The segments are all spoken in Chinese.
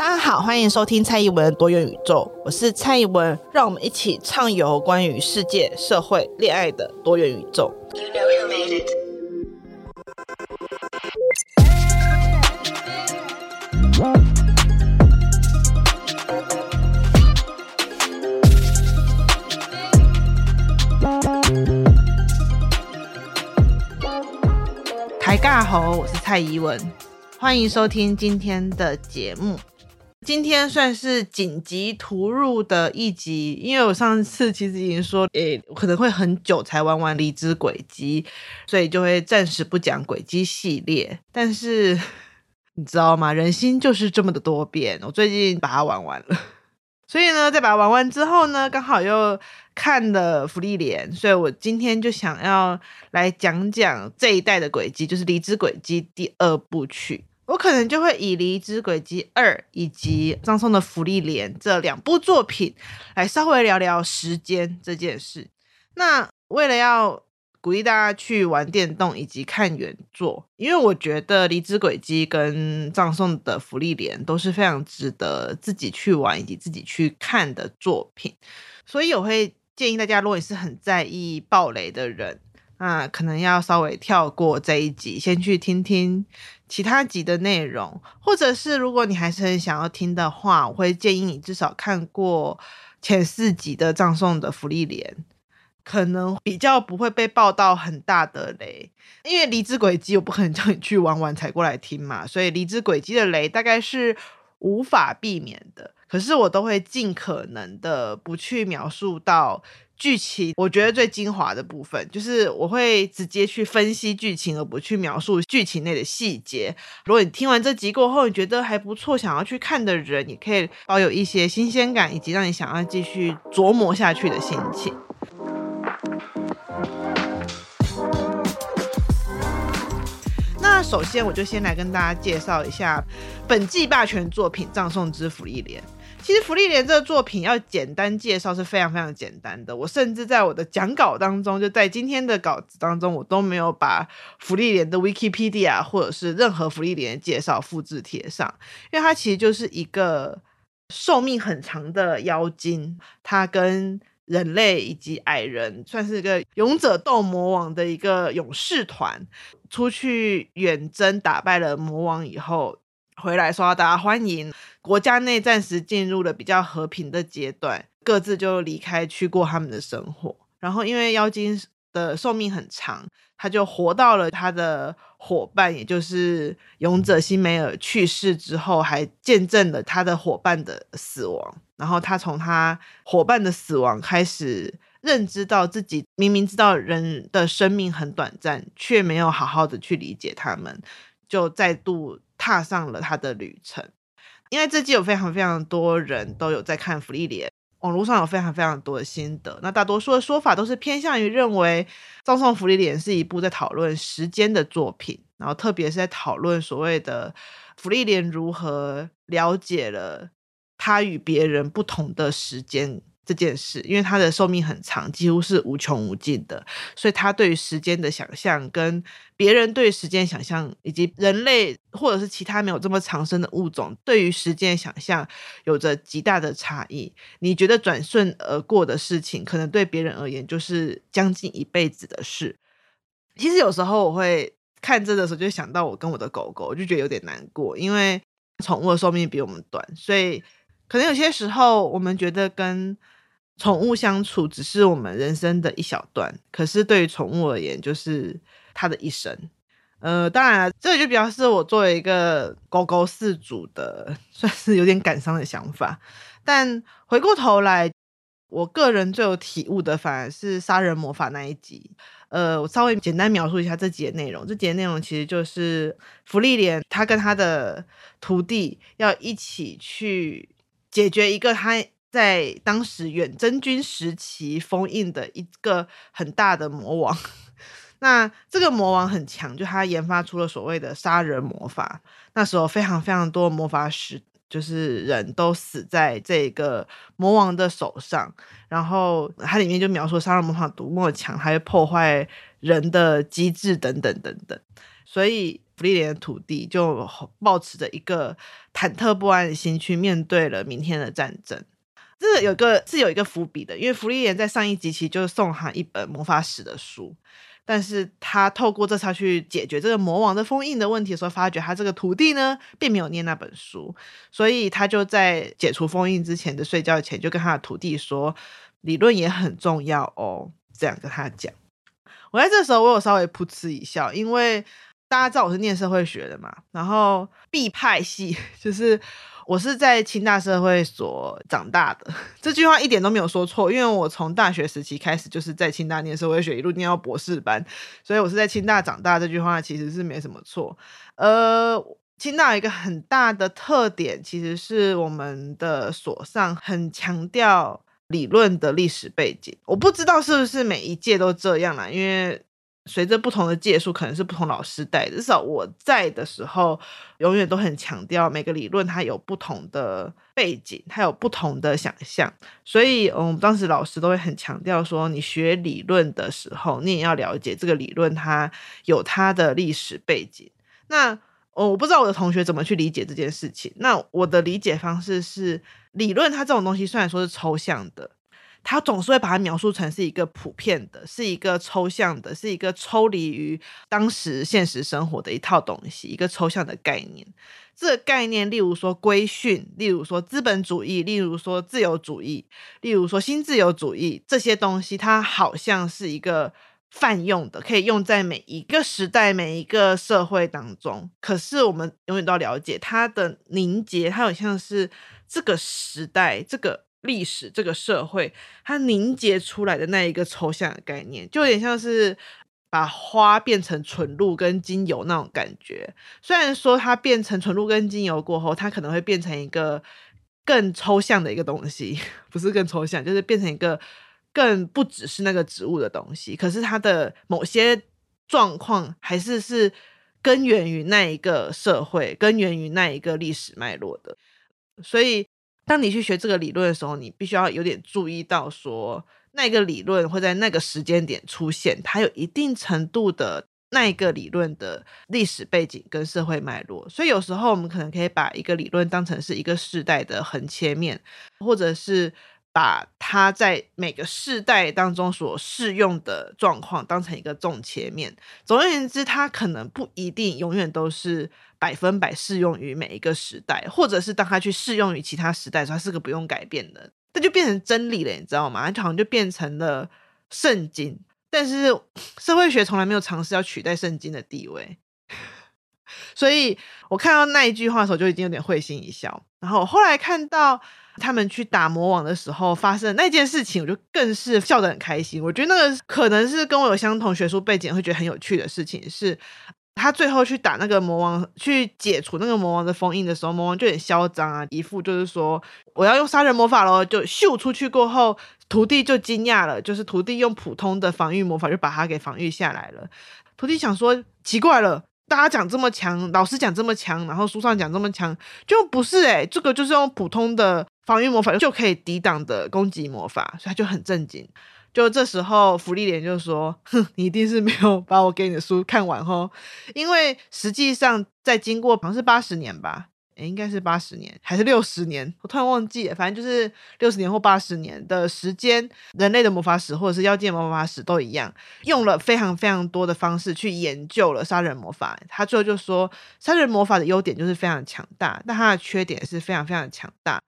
大家好，欢迎收听蔡依文多元宇宙，我是蔡依文，让我们一起畅游关于世界、社会、恋爱的多元宇宙。You know 台尬侯，我是蔡依文，欢迎收听今天的节目。今天算是紧急突入的一集，因为我上次其实已经说，诶，可能会很久才玩完《离之轨迹》，所以就会暂时不讲轨迹系列。但是 你知道吗？人心就是这么的多变。我最近把它玩完了，所以呢，在把它玩完之后呢，刚好又看了《芙莉莲》，所以我今天就想要来讲讲这一代的轨迹，就是《离之轨迹》第二部曲。我可能就会以《离之轨迹二》以及葬送的芙莉莲这两部作品来稍微聊聊时间这件事。那为了要鼓励大家去玩电动以及看原作，因为我觉得《离之轨迹》跟葬送的芙莉莲都是非常值得自己去玩以及自己去看的作品，所以我会建议大家，如果你是很在意爆雷的人，那可能要稍微跳过这一集，先去听听。其他集的内容，或者是如果你还是很想要听的话，我会建议你至少看过前四集的《葬送的福利莲》，可能比较不会被爆到很大的雷。因为《离之轨迹》我不可能叫你去玩完才过来听嘛，所以《离之轨迹》的雷大概是无法避免的。可是我都会尽可能的不去描述到。剧情我觉得最精华的部分，就是我会直接去分析剧情，而不去描述剧情内的细节。如果你听完这集过后，你觉得还不错，想要去看的人，你可以保有一些新鲜感，以及让你想要继续琢磨下去的心情。那首先，我就先来跟大家介绍一下本季霸权作品《葬送之芙莉莲》。其实《芙莉莲》这个作品要简单介绍是非常非常简单的。我甚至在我的讲稿当中，就在今天的稿子当中，我都没有把《芙莉莲》的 Wikipedia 或者是任何《芙莉莲》的介绍复制贴上，因为它其实就是一个寿命很长的妖精，它跟人类以及矮人算是一个勇者斗魔王的一个勇士团，出去远征打败了魔王以后。回来受到大家欢迎，国家内暂时进入了比较和平的阶段，各自就离开去过他们的生活。然后因为妖精的寿命很长，他就活到了他的伙伴，也就是勇者辛梅尔去世之后，还见证了他的伙伴的死亡。然后他从他伙伴的死亡开始，认知到自己明明知道人的生命很短暂，却没有好好的去理解他们，就再度。踏上了他的旅程，因为这季有非常非常多人都有在看《芙莉莲》，网络上有非常非常多的心得。那大多数的说法都是偏向于认为《葬送芙莉莲》是一部在讨论时间的作品，然后特别是在讨论所谓的芙莉莲如何了解了他与别人不同的时间。这件事，因为他的寿命很长，几乎是无穷无尽的，所以他对于时间的想象，跟别人对于时间想象，以及人类或者是其他没有这么长生的物种对于时间想象，有着极大的差异。你觉得转瞬而过的事情，可能对别人而言就是将近一辈子的事。其实有时候我会看这的时候，就想到我跟我的狗狗，我就觉得有点难过，因为宠物的寿命比我们短，所以可能有些时候我们觉得跟宠物相处只是我们人生的一小段，可是对于宠物而言，就是它的一生。呃，当然了，这就比较是我作为一个狗狗饲主的，算是有点感伤的想法。但回过头来，我个人最有体悟的，反而是杀人魔法那一集。呃，我稍微简单描述一下这集的内容。这集的内容其实就是芙莉莲，他跟他的徒弟要一起去解决一个他。在当时远征军时期封印的一个很大的魔王，那这个魔王很强，就他研发出了所谓的杀人魔法。那时候非常非常多魔法师，就是人都死在这个魔王的手上。然后它里面就描述杀人魔法多么强，还会破坏人的机制等等等等。所以芙莉莲的土地就抱持着一个忐忑不安的心去面对了明天的战争。这个有个是有一个伏笔的，因为福利莲在上一集其实就送他一本魔法史的书。但是他透过这次去解决这个魔王的封印的问题的时候，发觉他这个徒弟呢，并没有念那本书，所以他就在解除封印之前的睡觉前，就跟他的徒弟说，理论也很重要哦，这样跟他讲。我在这时候，我有稍微噗嗤一笑，因为大家知道我是念社会学的嘛，然后 B 派系 就是。我是在清大社会所长大的，这句话一点都没有说错，因为我从大学时期开始就是在清大念社会学，一路念到博士班，所以我是在清大长大。这句话其实是没什么错。呃，清大有一个很大的特点，其实是我们的所上很强调理论的历史背景。我不知道是不是每一届都这样啦，因为。随着不同的届数，可能是不同老师带的。至少我在的时候，永远都很强调每个理论它有不同的背景，它有不同的想象。所以，嗯，当时老师都会很强调说，你学理论的时候，你也要了解这个理论它有它的历史背景。那哦，我不知道我的同学怎么去理解这件事情。那我的理解方式是，理论它这种东西虽然说是抽象的。他总是会把它描述成是一个普遍的，是一个抽象的，是一个抽离于当时现实生活的一套东西，一个抽象的概念。这个概念，例如说规训，例如说资本主义，例如说自由主义，例如说新自由主义，这些东西，它好像是一个泛用的，可以用在每一个时代、每一个社会当中。可是我们永远都要了解它的凝结，它好像是这个时代这个。历史这个社会，它凝结出来的那一个抽象的概念，就有点像是把花变成纯露跟精油那种感觉。虽然说它变成纯露跟精油过后，它可能会变成一个更抽象的一个东西，不是更抽象，就是变成一个更不只是那个植物的东西。可是它的某些状况还是是根源于那一个社会，根源于那一个历史脉络的，所以。当你去学这个理论的时候，你必须要有点注意到说，那个理论会在那个时间点出现，它有一定程度的那一个理论的历史背景跟社会脉络。所以有时候我们可能可以把一个理论当成是一个世代的横切面，或者是把它在每个世代当中所适用的状况当成一个纵切面。总而言之，它可能不一定永远都是。百分百适用于每一个时代，或者是当它去适用于其他时代时，它是个不用改变的，它就变成真理了，你知道吗？它好像就变成了圣经，但是社会学从来没有尝试要取代圣经的地位，所以我看到那一句话的时候就已经有点会心一笑。然后后来看到他们去打魔王的时候发生那件事情，我就更是笑得很开心。我觉得那个可能是跟我有相同学术背景会觉得很有趣的事情是。他最后去打那个魔王，去解除那个魔王的封印的时候，魔王就很嚣张啊，一副就是说我要用杀人魔法咯，就秀出去过后，徒弟就惊讶了，就是徒弟用普通的防御魔法就把他给防御下来了。徒弟想说奇怪了，大家讲这么强，老师讲这么强，然后书上讲这么强，就不是诶、欸，这个就是用普通的防御魔法就可以抵挡的攻击魔法，所以他就很震惊。就这时候，芙莉莲就说：“哼，你一定是没有把我给你的书看完哦，因为实际上在经过好像是八十年吧，诶，应该是八十年还是六十年，我突然忘记了，反正就是六十年或八十年的时间，人类的魔法史或者是妖界魔法史都一样，用了非常非常多的方式去研究了杀人魔法。他最后就说，杀人魔法的优点就是非常强大，但它的缺点是非常非常强大。”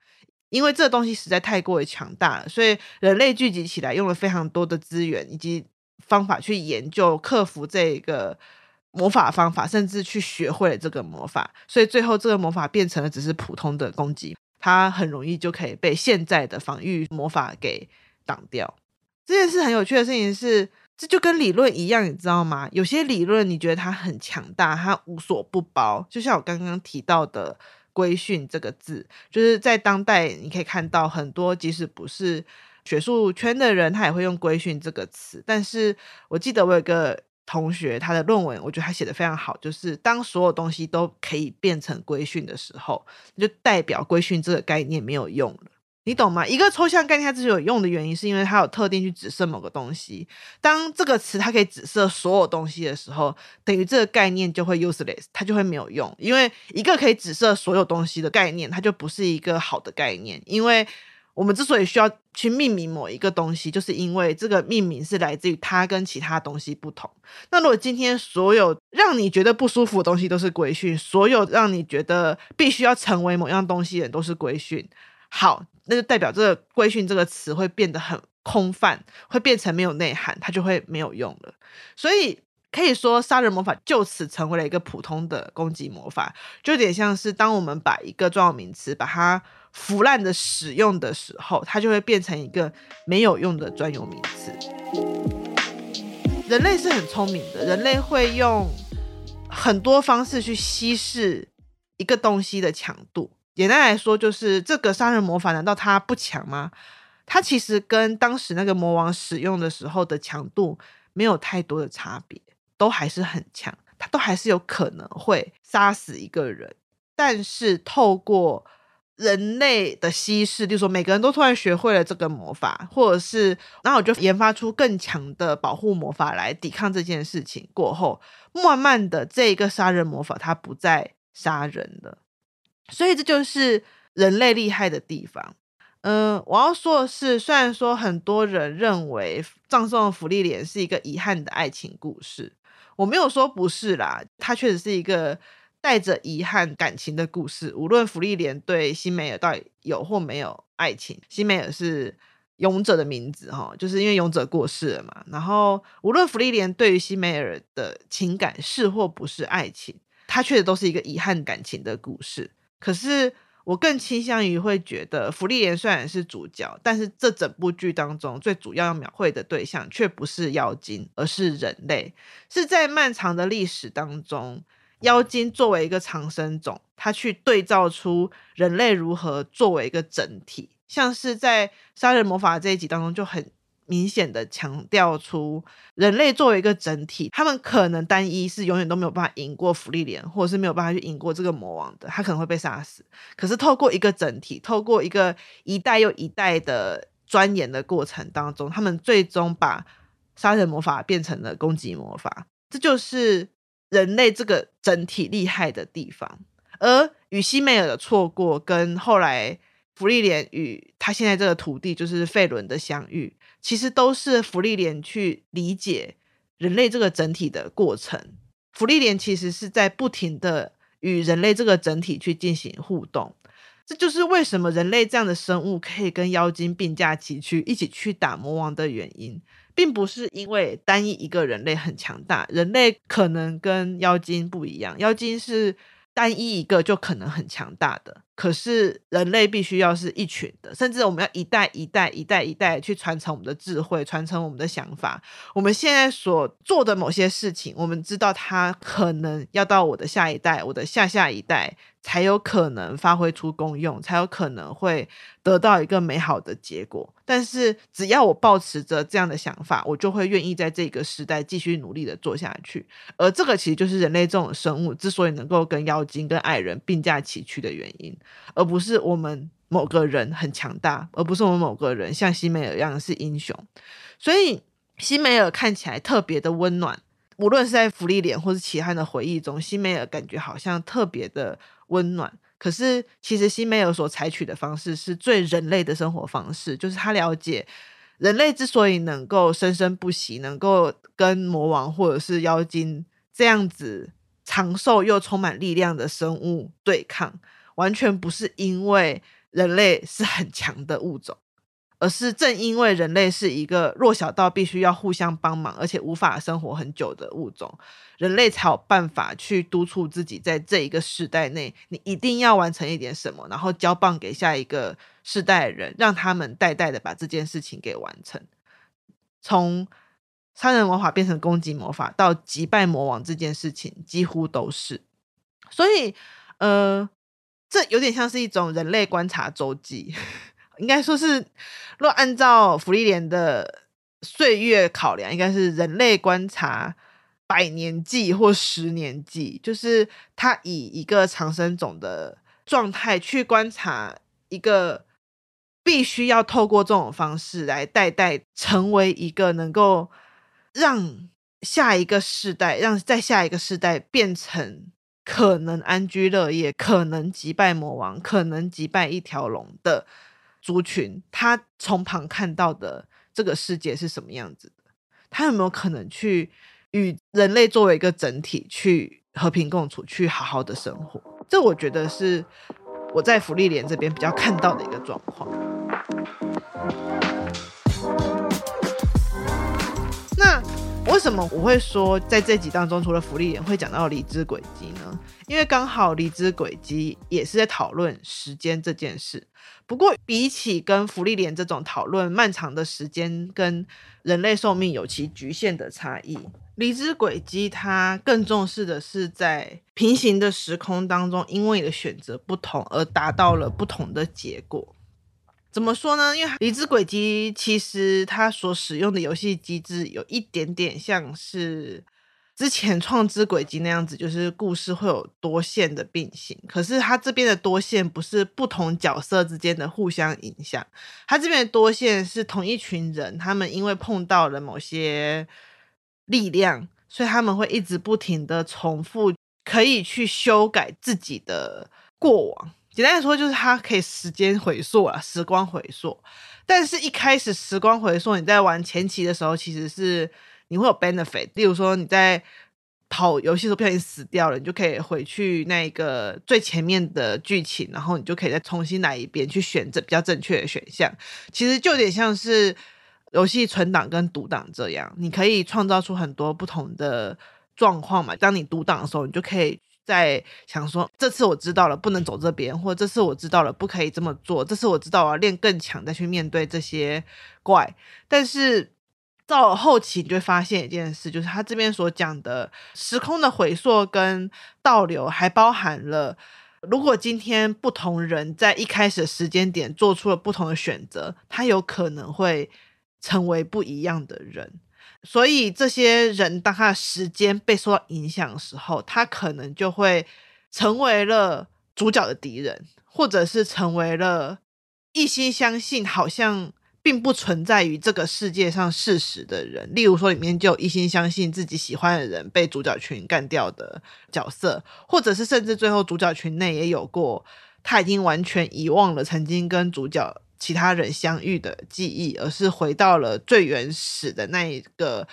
因为这东西实在太过于强大了，所以人类聚集起来，用了非常多的资源以及方法去研究克服这个魔法方法，甚至去学会了这个魔法，所以最后这个魔法变成了只是普通的攻击，它很容易就可以被现在的防御魔法给挡掉。这件事很有趣的事情是，这就跟理论一样，你知道吗？有些理论你觉得它很强大，它无所不包，就像我刚刚提到的。规训这个字，就是在当代你可以看到很多，即使不是学术圈的人，他也会用规训这个词。但是我记得我有个同学，他的论文，我觉得他写得非常好，就是当所有东西都可以变成规训的时候，就代表规训这个概念没有用了。你懂吗？一个抽象概念它之所以有用的原因，是因为它有特定去指涉某个东西。当这个词它可以指涉所有东西的时候，等于这个概念就会 useless，它就会没有用。因为一个可以指涉所有东西的概念，它就不是一个好的概念。因为我们之所以需要去命名某一个东西，就是因为这个命名是来自于它跟其他东西不同。那如果今天所有让你觉得不舒服的东西都是规训，所有让你觉得必须要成为某样东西的人都是规训，好。那就代表这个“规训”这个词会变得很空泛，会变成没有内涵，它就会没有用了。所以可以说，杀人魔法就此成为了一个普通的攻击魔法，就有点像是当我们把一个专有名词把它腐烂的使用的时候，它就会变成一个没有用的专有名词。人类是很聪明的，人类会用很多方式去稀释一个东西的强度。简单来说，就是这个杀人魔法，难道它不强吗？它其实跟当时那个魔王使用的时候的强度没有太多的差别，都还是很强，它都还是有可能会杀死一个人。但是透过人类的稀释，就是说每个人都突然学会了这个魔法，或者是然后我就研发出更强的保护魔法来抵抗这件事情过后，慢慢的这一个杀人魔法它不再杀人了。所以这就是人类厉害的地方。嗯、我要说的是，虽然说很多人认为葬送的芙莉莲是一个遗憾的爱情故事，我没有说不是啦，它确实是一个带着遗憾感情的故事。无论芙莉莲对辛梅尔到底有或没有爱情，辛梅尔是勇者的名字哈，就是因为勇者过世了嘛。然后无论芙莉莲对于辛梅尔的情感是或不是爱情，它确实都是一个遗憾感情的故事。可是我更倾向于会觉得，芙莉莲虽然是主角，但是这整部剧当中最主要要描绘的对象却不是妖精，而是人类。是在漫长的历史当中，妖精作为一个长生种，它去对照出人类如何作为一个整体，像是在杀人魔法这一集当中就很。明显的强调出人类作为一个整体，他们可能单一是永远都没有办法赢过芙莉莲，或者是没有办法去赢过这个魔王的，他可能会被杀死。可是透过一个整体，透过一个一代又一代的钻研的过程当中，他们最终把杀人魔法变成了攻击魔法。这就是人类这个整体厉害的地方。而与西梅尔的错过，跟后来芙莉莲与他现在这个徒弟就是费伦的相遇。其实都是芙莉莲去理解人类这个整体的过程。芙莉莲其实是在不停的与人类这个整体去进行互动。这就是为什么人类这样的生物可以跟妖精并驾齐驱，一起去打魔王的原因，并不是因为单一一个人类很强大。人类可能跟妖精不一样，妖精是单一一个就可能很强大的。可是人类必须要是一群的，甚至我们要一代一代一代一代去传承我们的智慧，传承我们的想法。我们现在所做的某些事情，我们知道它可能要到我的下一代，我的下下一代。才有可能发挥出功用，才有可能会得到一个美好的结果。但是只要我保持着这样的想法，我就会愿意在这个时代继续努力的做下去。而这个其实就是人类这种生物之所以能够跟妖精、跟矮人并驾齐驱的原因，而不是我们某个人很强大，而不是我们某个人像西梅尔一样是英雄。所以西梅尔看起来特别的温暖，无论是在芙莉莲或是其他的回忆中，西梅尔感觉好像特别的。温暖，可是其实西梅尔所采取的方式是最人类的生活方式，就是他了解人类之所以能够生生不息，能够跟魔王或者是妖精这样子长寿又充满力量的生物对抗，完全不是因为人类是很强的物种。而是正因为人类是一个弱小到必须要互相帮忙，而且无法生活很久的物种，人类才有办法去督促自己，在这一个世代内，你一定要完成一点什么，然后交棒给下一个世代的人，让他们代代的把这件事情给完成。从杀人魔法变成攻击魔法，到击败魔王这件事情，几乎都是。所以，呃，这有点像是一种人类观察周记。应该说是，若按照福利莲的岁月考量，应该是人类观察百年记或十年记，就是他以一个长生种的状态去观察一个必须要透过这种方式来代代成为一个能够让下一个世代，让在下一个世代变成可能安居乐业、可能击败魔王、可能击败一条龙的族群，他从旁看到的这个世界是什么样子的？他有没有可能去与人类作为一个整体去和平共处，去好好的生活？这我觉得是我在福利连这边比较看到的一个状况。什么我会说在这集当中，除了芙莉莲会讲到离职轨迹呢？因为刚好离职轨迹也是在讨论时间这件事。不过比起跟福利莲这种讨论漫长的时间跟人类寿命有其局限的差异。离职轨迹，它更重视的是在平行的时空当中，因为你的选择不同而达到了不同的结果。怎么说呢？因为离枝轨迹其实它所使用的游戏机制有一点点像是之前创之轨迹那样子，就是故事会有多线的并行。可是它这边的多线不是不同角色之间的互相影响，它这边的多线是同一群人，他们因为碰到了某些。力量，所以他们会一直不停的重复，可以去修改自己的过往。简单来说，就是它可以时间回溯啊，时光回溯。但是，一开始时光回溯，你在玩前期的时候，其实是你会有 benefit。例如说，你在跑游戏的时候不小心死掉了，你就可以回去那个最前面的剧情，然后你就可以再重新来一遍，去选择比较正确的选项。其实就有点像是。游戏存档跟读档这样，你可以创造出很多不同的状况嘛。当你读档的时候，你就可以在想说，这次我知道了不能走这边，或这次我知道了不可以这么做，这次我知道我要练更强再去面对这些怪。但是到了后期，你就会发现一件事，就是他这边所讲的时空的回溯跟倒流，还包含了如果今天不同人在一开始的时间点做出了不同的选择，他有可能会。成为不一样的人，所以这些人当他的时间被受到影响的时候，他可能就会成为了主角的敌人，或者是成为了一心相信好像并不存在于这个世界上事实的人。例如说，里面就一心相信自己喜欢的人被主角群干掉的角色，或者是甚至最后主角群内也有过他已经完全遗忘了曾经跟主角。其他人相遇的记忆，而是回到了最原始的那一个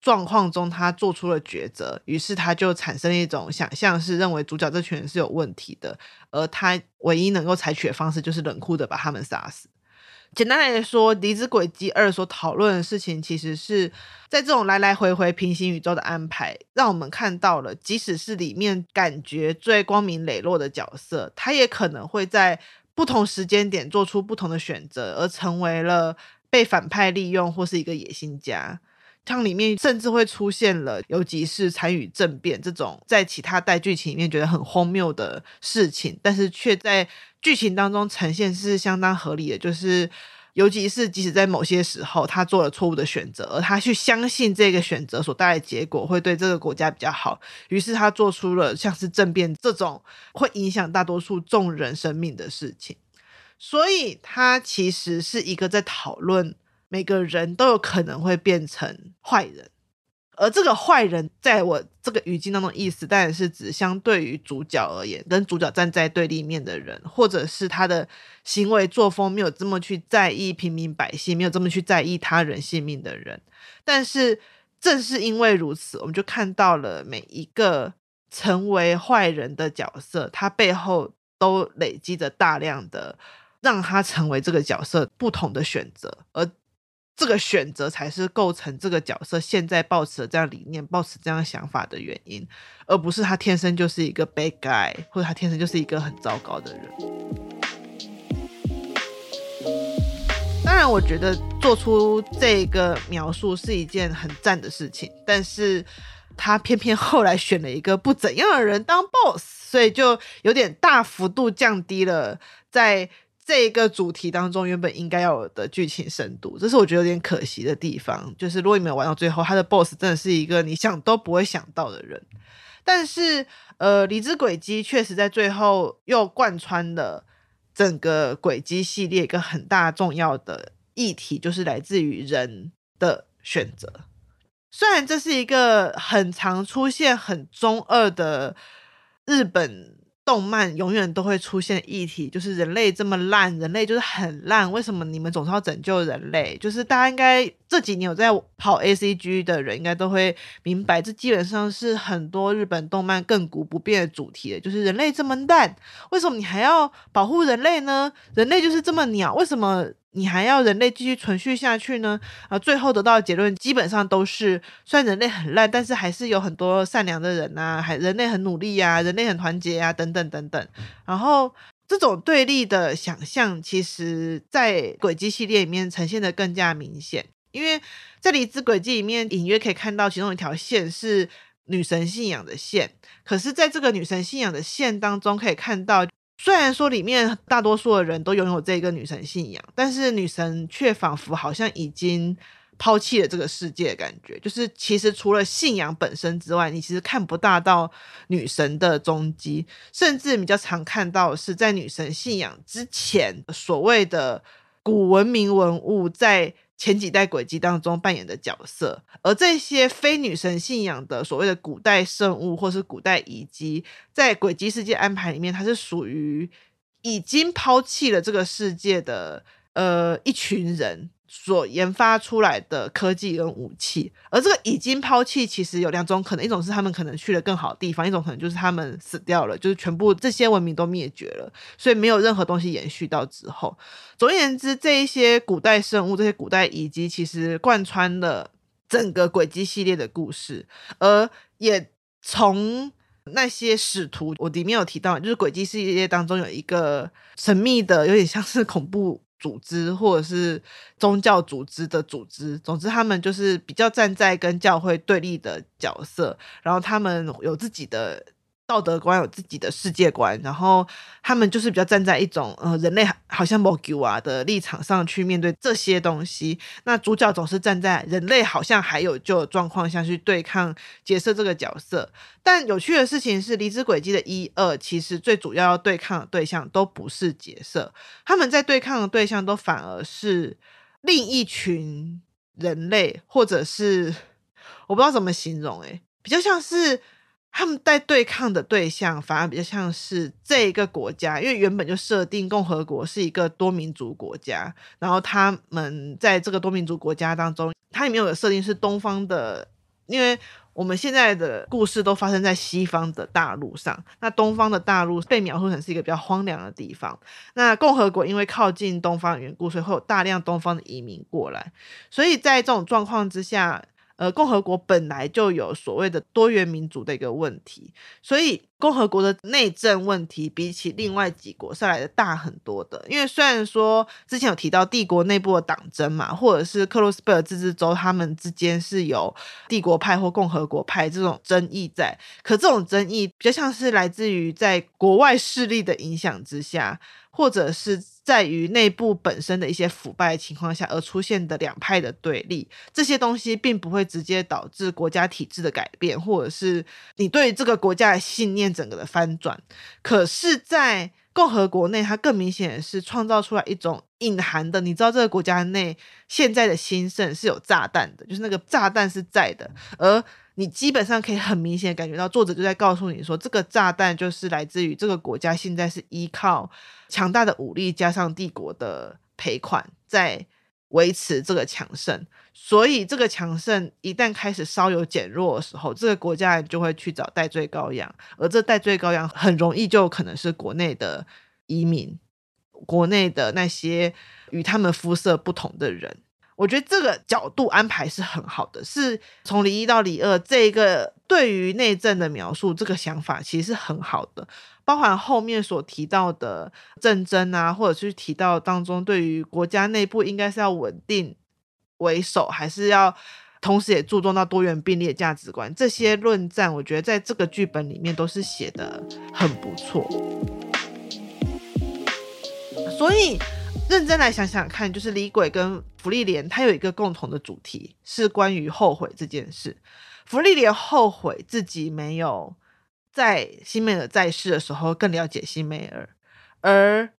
状况中，他做出了抉择，于是他就产生一种想象，是认为主角这群人是有问题的，而他唯一能够采取的方式就是冷酷的把他们杀死。简单来说，《离子轨迹二》所讨论的事情，其实是在这种来来回回平行宇宙的安排，让我们看到了，即使是里面感觉最光明磊落的角色，他也可能会在。不同时间点做出不同的选择，而成为了被反派利用或是一个野心家。像里面甚至会出现了有几世参与政变这种在其他代剧情里面觉得很荒谬的事情，但是却在剧情当中呈现是相当合理的，就是。尤其是即使在某些时候，他做了错误的选择，而他去相信这个选择所带来的结果会对这个国家比较好，于是他做出了像是政变这种会影响大多数众人生命的事情。所以，他其实是一个在讨论每个人都有可能会变成坏人。而这个坏人，在我这个语境当中，意思当然是指相对于主角而言，跟主角站在对立面的人，或者是他的行为作风没有这么去在意平民百姓，没有这么去在意他人性命的人。但是正是因为如此，我们就看到了每一个成为坏人的角色，他背后都累积着大量的让他成为这个角色不同的选择，而。这个选择才是构成这个角色现在抱持的这样理念、抱持这样想法的原因，而不是他天生就是一个 bad guy，或者他天生就是一个很糟糕的人。当然，我觉得做出这个描述是一件很赞的事情，但是他偏偏后来选了一个不怎样的人当 boss，所以就有点大幅度降低了在。这一个主题当中原本应该要有的剧情深度，这是我觉得有点可惜的地方。就是如果你没有玩到最后，他的 BOSS 真的是一个你想都不会想到的人。但是，呃，离枝轨迹确实在最后又贯穿了整个轨迹系列一个很大重要的议题，就是来自于人的选择。虽然这是一个很常出现、很中二的日本。动漫永远都会出现议题，就是人类这么烂，人类就是很烂，为什么你们总是要拯救人类？就是大家应该这几年有在跑 ACG 的人，应该都会明白，这基本上是很多日本动漫亘古不变的主题的，就是人类这么烂，为什么你还要保护人类呢？人类就是这么鸟，为什么？你还要人类继续存续下去呢？啊，最后得到的结论基本上都是，虽然人类很烂，但是还是有很多善良的人呐，还人类很努力呀，人类很团结呀，等等等等。然后这种对立的想象，其实在轨迹系列里面呈现的更加明显，因为在离子轨迹里面隐约可以看到其中一条线是女神信仰的线，可是在这个女神信仰的线当中可以看到。虽然说里面大多数的人都拥有这个女神信仰，但是女神却仿佛好像已经抛弃了这个世界感觉。就是其实除了信仰本身之外，你其实看不大到女神的踪迹，甚至比较常看到是在女神信仰之前所谓的古文明文物在。前几代轨迹当中扮演的角色，而这些非女神信仰的所谓的古代圣物或是古代遗迹，在轨迹世界安排里面，它是属于已经抛弃了这个世界的呃一群人。所研发出来的科技跟武器，而这个已经抛弃，其实有两种可能：一种是他们可能去了更好的地方，一种可能就是他们死掉了，就是全部这些文明都灭绝了，所以没有任何东西延续到之后。总而言之，这一些古代生物、这些古代遗迹，其实贯穿了整个轨迹系列的故事，而也从那些使徒，我里面有提到，就是轨迹系列当中有一个神秘的，有点像是恐怖。组织或者是宗教组织的组织，总之他们就是比较站在跟教会对立的角色，然后他们有自己的。道德观有自己的世界观，然后他们就是比较站在一种呃人类好像没救啊的立场上去面对这些东西。那主角总是站在人类好像还有救的状况下去对抗杰瑟这个角色。但有趣的事情是，离子轨迹的一二其实最主要要对抗的对象都不是杰瑟，他们在对抗的对象都反而是另一群人类，或者是我不知道怎么形容，诶，比较像是。他们在对抗的对象反而比较像是这一个国家，因为原本就设定共和国是一个多民族国家，然后他们在这个多民族国家当中，它里面有设定是东方的，因为我们现在的故事都发生在西方的大陆上，那东方的大陆被描述成是一个比较荒凉的地方。那共和国因为靠近东方的缘故，所以会有大量东方的移民过来，所以在这种状况之下。呃，共和国本来就有所谓的多元民族的一个问题，所以共和国的内政问题比起另外几国是来的大很多的。因为虽然说之前有提到帝国内部的党争嘛，或者是克洛斯贝尔自治州他们之间是有帝国派或共和国派这种争议在，可这种争议比较像是来自于在国外势力的影响之下。或者是在于内部本身的一些腐败情况下而出现的两派的对立，这些东西并不会直接导致国家体制的改变，或者是你对这个国家的信念整个的翻转。可是，在共和国内，它更明显的是创造出来一种隐含的，你知道这个国家内现在的兴盛是有炸弹的，就是那个炸弹是在的，而。你基本上可以很明显感觉到，作者就在告诉你说，这个炸弹就是来自于这个国家现在是依靠强大的武力加上帝国的赔款在维持这个强盛，所以这个强盛一旦开始稍有减弱的时候，这个国家就会去找代罪羔羊，而这代罪羔羊很容易就可能是国内的移民，国内的那些与他们肤色不同的人。我觉得这个角度安排是很好的，是从离一到离二这一个对于内政的描述，这个想法其实是很好的，包含后面所提到的政争啊，或者是提到当中对于国家内部应该是要稳定为首，还是要同时也注重到多元并列价值观这些论战，我觉得在这个剧本里面都是写得很不错，所以。认真来想想看，就是李鬼跟芙莉莲，他有一个共同的主题，是关于后悔这件事。芙莉莲后悔自己没有在辛美尔在世的时候更了解辛美尔，而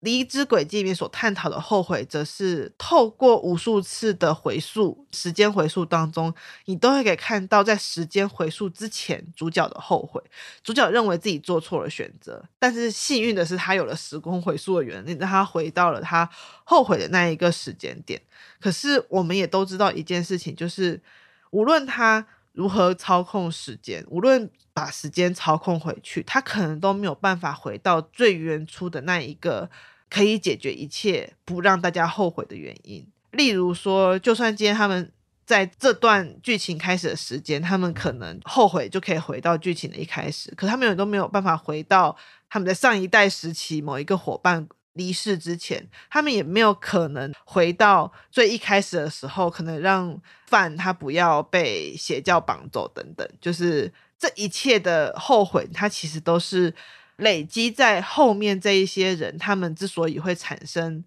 离职轨迹里面所探讨的后悔，则是透过无数次的回溯，时间回溯当中，你都会可以看到，在时间回溯之前，主角的后悔。主角认为自己做错了选择，但是幸运的是，他有了时空回溯的原理，让他回到了他后悔的那一个时间点。可是，我们也都知道一件事情，就是无论他如何操控时间，无论把时间操控回去，他可能都没有办法回到最原初的那一个可以解决一切、不让大家后悔的原因。例如说，就算今天他们在这段剧情开始的时间，他们可能后悔就可以回到剧情的一开始，可他们也都没有办法回到他们在上一代时期某一个伙伴离世之前，他们也没有可能回到最一开始的时候，可能让范他不要被邪教绑走等等，就是。这一切的后悔，它其实都是累积在后面这一些人，他们之所以会产生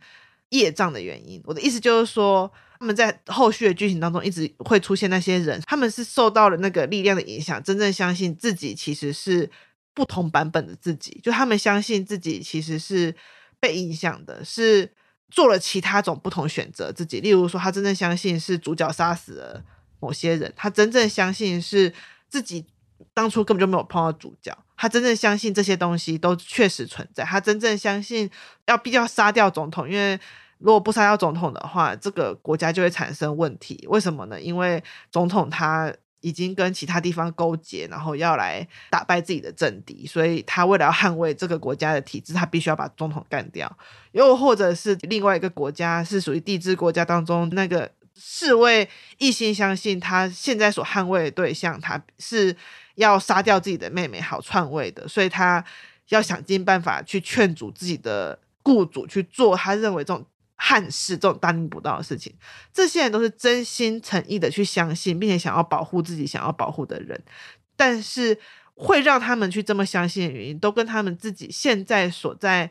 业障的原因。我的意思就是说，他们在后续的剧情当中一直会出现那些人，他们是受到了那个力量的影响，真正相信自己其实是不同版本的自己，就他们相信自己其实是被影响的，是做了其他种不同选择自己。例如说，他真正相信是主角杀死了某些人，他真正相信是自己。当初根本就没有碰到主角，他真正相信这些东西都确实存在。他真正相信要必要杀掉总统，因为如果不杀掉总统的话，这个国家就会产生问题。为什么呢？因为总统他已经跟其他地方勾结，然后要来打败自己的政敌，所以他为了要捍卫这个国家的体制，他必须要把总统干掉。又或者是另外一个国家是属于帝制国家当中那个侍卫一心相信他现在所捍卫的对象，他是。要杀掉自己的妹妹好篡位的，所以他要想尽办法去劝阻自己的雇主去做他认为这种汉室、这种大逆不道的事情。这些人都是真心诚意的去相信，并且想要保护自己想要保护的人，但是会让他们去这么相信的原因，都跟他们自己现在所在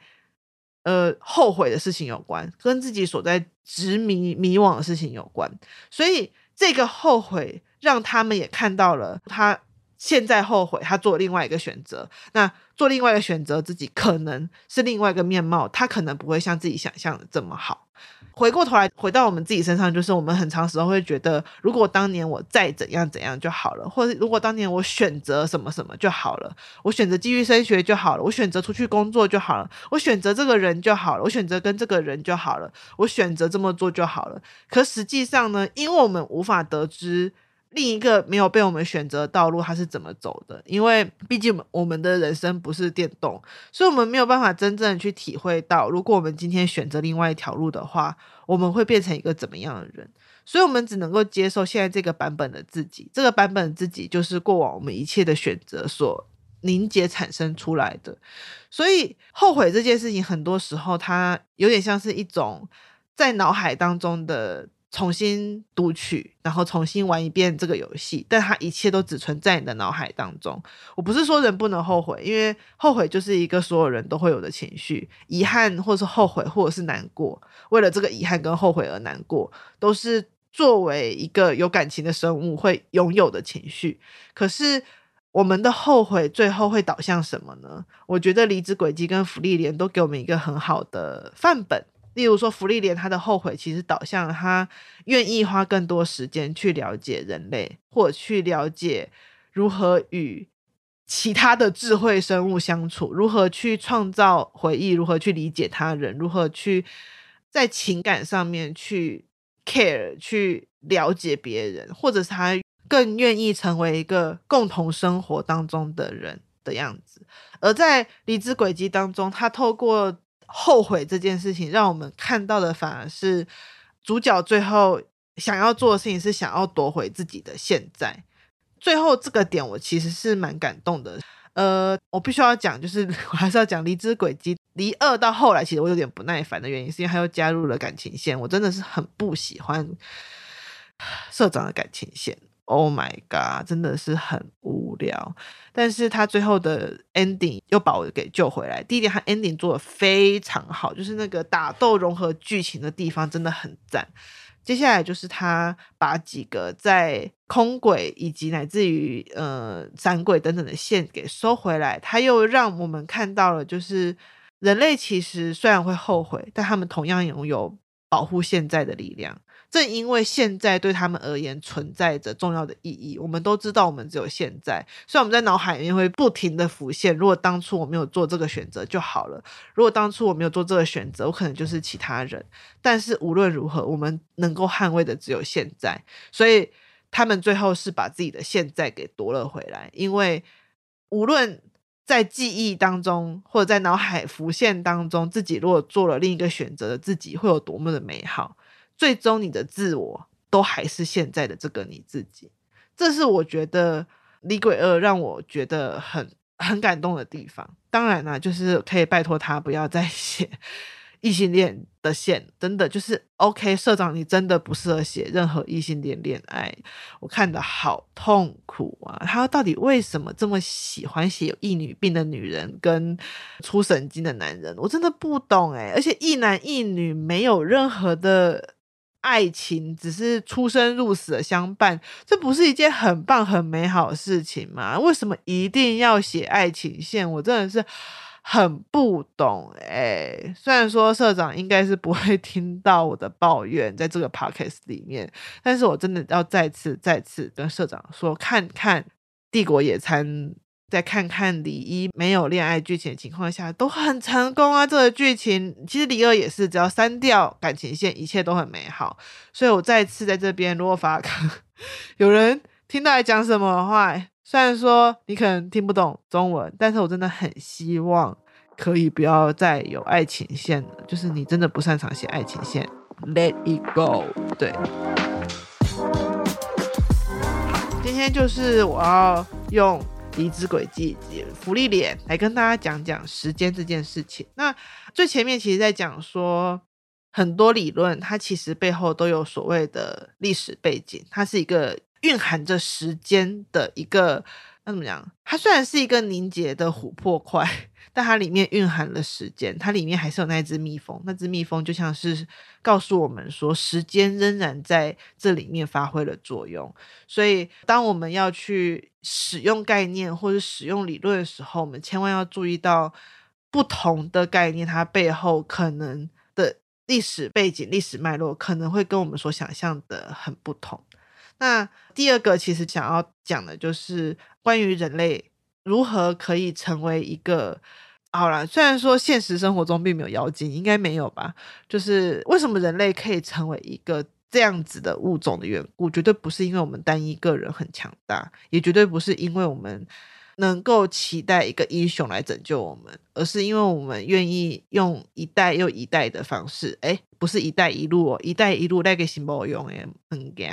呃后悔的事情有关，跟自己所在执迷迷惘的事情有关。所以这个后悔让他们也看到了他。现在后悔，他做另外一个选择。那做另外一个选择，自己可能是另外一个面貌，他可能不会像自己想象的这么好。回过头来，回到我们自己身上，就是我们很长时候会觉得，如果当年我再怎样怎样就好了，或者如果当年我选择什么什么就好了，我选择继续升学就好了，我选择出去工作就好了，我选择这个人就好了，我选择跟这个人就好了，我选择这么做就好了。可实际上呢，因为我们无法得知。另一个没有被我们选择的道路，它是怎么走的？因为毕竟我们的人生不是电动，所以我们没有办法真正去体会到，如果我们今天选择另外一条路的话，我们会变成一个怎么样的人？所以，我们只能够接受现在这个版本的自己。这个版本自己，就是过往我们一切的选择所凝结产生出来的。所以，后悔这件事情，很多时候它有点像是一种在脑海当中的。重新读取，然后重新玩一遍这个游戏，但它一切都只存在你的脑海当中。我不是说人不能后悔，因为后悔就是一个所有人都会有的情绪，遗憾或是后悔或者是难过，为了这个遗憾跟后悔而难过，都是作为一个有感情的生物会拥有的情绪。可是我们的后悔最后会导向什么呢？我觉得离职轨迹跟芙莉莲都给我们一个很好的范本。例如说，芙莉莲他的后悔其实导向他愿意花更多时间去了解人类，或去了解如何与其他的智慧生物相处，如何去创造回忆，如何去理解他人，如何去在情感上面去 care，去了解别人，或者是他更愿意成为一个共同生活当中的人的样子。而在离职轨迹当中，他透过后悔这件事情，让我们看到的反而是主角最后想要做的事情是想要夺回自己的现在。最后这个点，我其实是蛮感动的。呃，我必须要讲，就是 我还是要讲离职轨迹。离二到后来，其实我有点不耐烦的原因，是因为他又加入了感情线。我真的是很不喜欢社长的感情线。Oh my god，真的是很无聊。但是他最后的 ending 又把我给救回来。第一点，他 ending 做的非常好，就是那个打斗融合剧情的地方真的很赞。接下来就是他把几个在空轨以及乃至于呃闪轨等等的线给收回来，他又让我们看到了，就是人类其实虽然会后悔，但他们同样拥有保护现在的力量。正因为现在对他们而言存在着重要的意义，我们都知道我们只有现在，所以我们在脑海里面会不停的浮现：如果当初我没有做这个选择就好了；如果当初我没有做这个选择，我可能就是其他人。但是无论如何，我们能够捍卫的只有现在，所以他们最后是把自己的现在给夺了回来。因为无论在记忆当中或者在脑海浮现当中，自己如果做了另一个选择的自己会有多么的美好。最终，你的自我都还是现在的这个你自己，这是我觉得《李鬼二》让我觉得很很感动的地方。当然啦，就是可以拜托他不要再 写异性恋的线，真的就是 OK。社长，你真的不适合写任何异性恋恋爱，我看得好痛苦啊！他到底为什么这么喜欢写有异女病的女人跟出神经的男人？我真的不懂诶，而且一男一女没有任何的。爱情只是出生入死的相伴，这不是一件很棒很美好的事情吗？为什么一定要写爱情线？我真的是很不懂哎。虽然说社长应该是不会 听到我的抱怨在这个 podcast 里面，但是我真的要再次再次跟社长说，看看帝国野餐。再看看李一没有恋爱剧情的情况下都很成功啊！这个剧情其实李二也是，只要删掉感情线，一切都很美好。所以我再次在这边，如果法康 有人听到来讲什么的话，虽然说你可能听不懂中文，但是我真的很希望可以不要再有爱情线了。就是你真的不擅长写爱情线，Let it go。对，今天就是我要用。离职轨迹以及芙莉莲来跟大家讲讲时间这件事情。那最前面其实在讲说，很多理论它其实背后都有所谓的历史背景，它是一个蕴含着时间的一个。那怎么讲？它虽然是一个凝结的琥珀块，但它里面蕴含了时间。它里面还是有那只蜜蜂，那只蜜蜂就像是告诉我们说，时间仍然在这里面发挥了作用。所以，当我们要去使用概念或者使用理论的时候，我们千万要注意到不同的概念，它背后可能的历史背景、历史脉络可能会跟我们所想象的很不同。那第二个其实想要讲的就是关于人类如何可以成为一个，好啦，虽然说现实生活中并没有妖精，应该没有吧？就是为什么人类可以成为一个这样子的物种的缘故，绝对不是因为我们单一个人很强大，也绝对不是因为我们能够期待一个英雄来拯救我们，而是因为我们愿意用一代又一代的方式，哎，不是一带一路哦，一带一路那个是没用诶，很惊。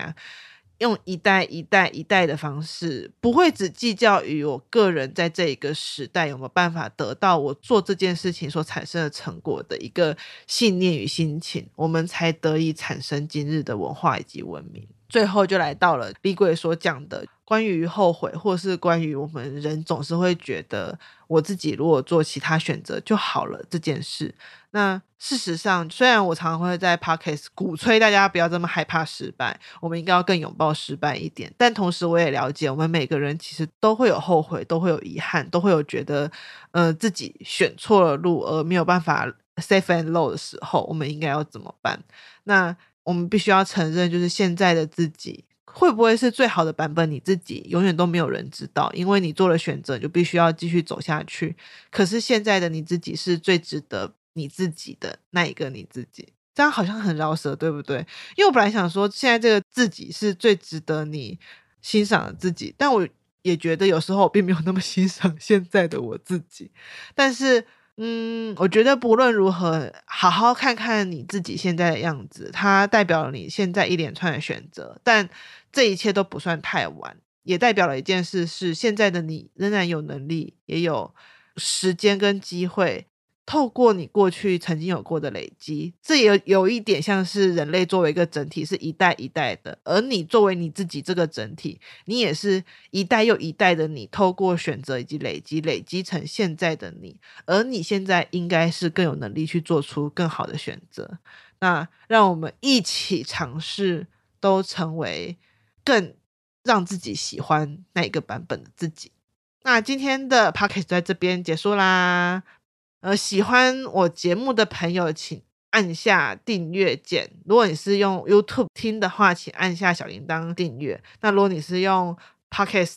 用一代一代一代的方式，不会只计较于我个人在这一个时代有没有办法得到我做这件事情所产生的成果的一个信念与心情，我们才得以产生今日的文化以及文明。最后就来到了立贵所讲的关于后悔，或是关于我们人总是会觉得我自己如果做其他选择就好了这件事。那事实上，虽然我常常会在 Podcast 鼓吹大家不要这么害怕失败，我们应该要更拥抱失败一点。但同时，我也了解我们每个人其实都会有后悔，都会有遗憾，都会有觉得呃自己选错了路而没有办法 safe and low 的时候，我们应该要怎么办？那。我们必须要承认，就是现在的自己会不会是最好的版本？你自己永远都没有人知道，因为你做了选择，就必须要继续走下去。可是现在的你自己是最值得你自己的那一个你自己，这样好像很饶舌，对不对？因为我本来想说，现在这个自己是最值得你欣赏的自己，但我也觉得有时候我并没有那么欣赏现在的我自己，但是。嗯，我觉得不论如何，好好看看你自己现在的样子，它代表了你现在一连串的选择。但这一切都不算太晚，也代表了一件事：是现在的你仍然有能力，也有时间跟机会。透过你过去曾经有过的累积，这也有一点像是人类作为一个整体，是一代一代的。而你作为你自己这个整体，你也是一代又一代的你，透过选择以及累积，累积成现在的你。而你现在应该是更有能力去做出更好的选择。那让我们一起尝试，都成为更让自己喜欢那一个版本的自己。那今天的 podcast 在这边结束啦。呃，喜欢我节目的朋友，请按下订阅键。如果你是用 YouTube 听的话，请按下小铃铛订阅。那如果你是用 Podcast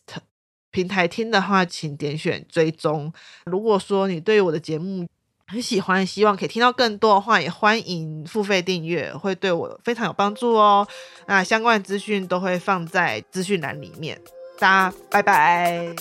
平台听的话，请点选追踪。如果说你对我的节目很喜欢，希望可以听到更多的话，也欢迎付费订阅，会对我非常有帮助哦。那相关的资讯都会放在资讯栏里面。大家拜拜。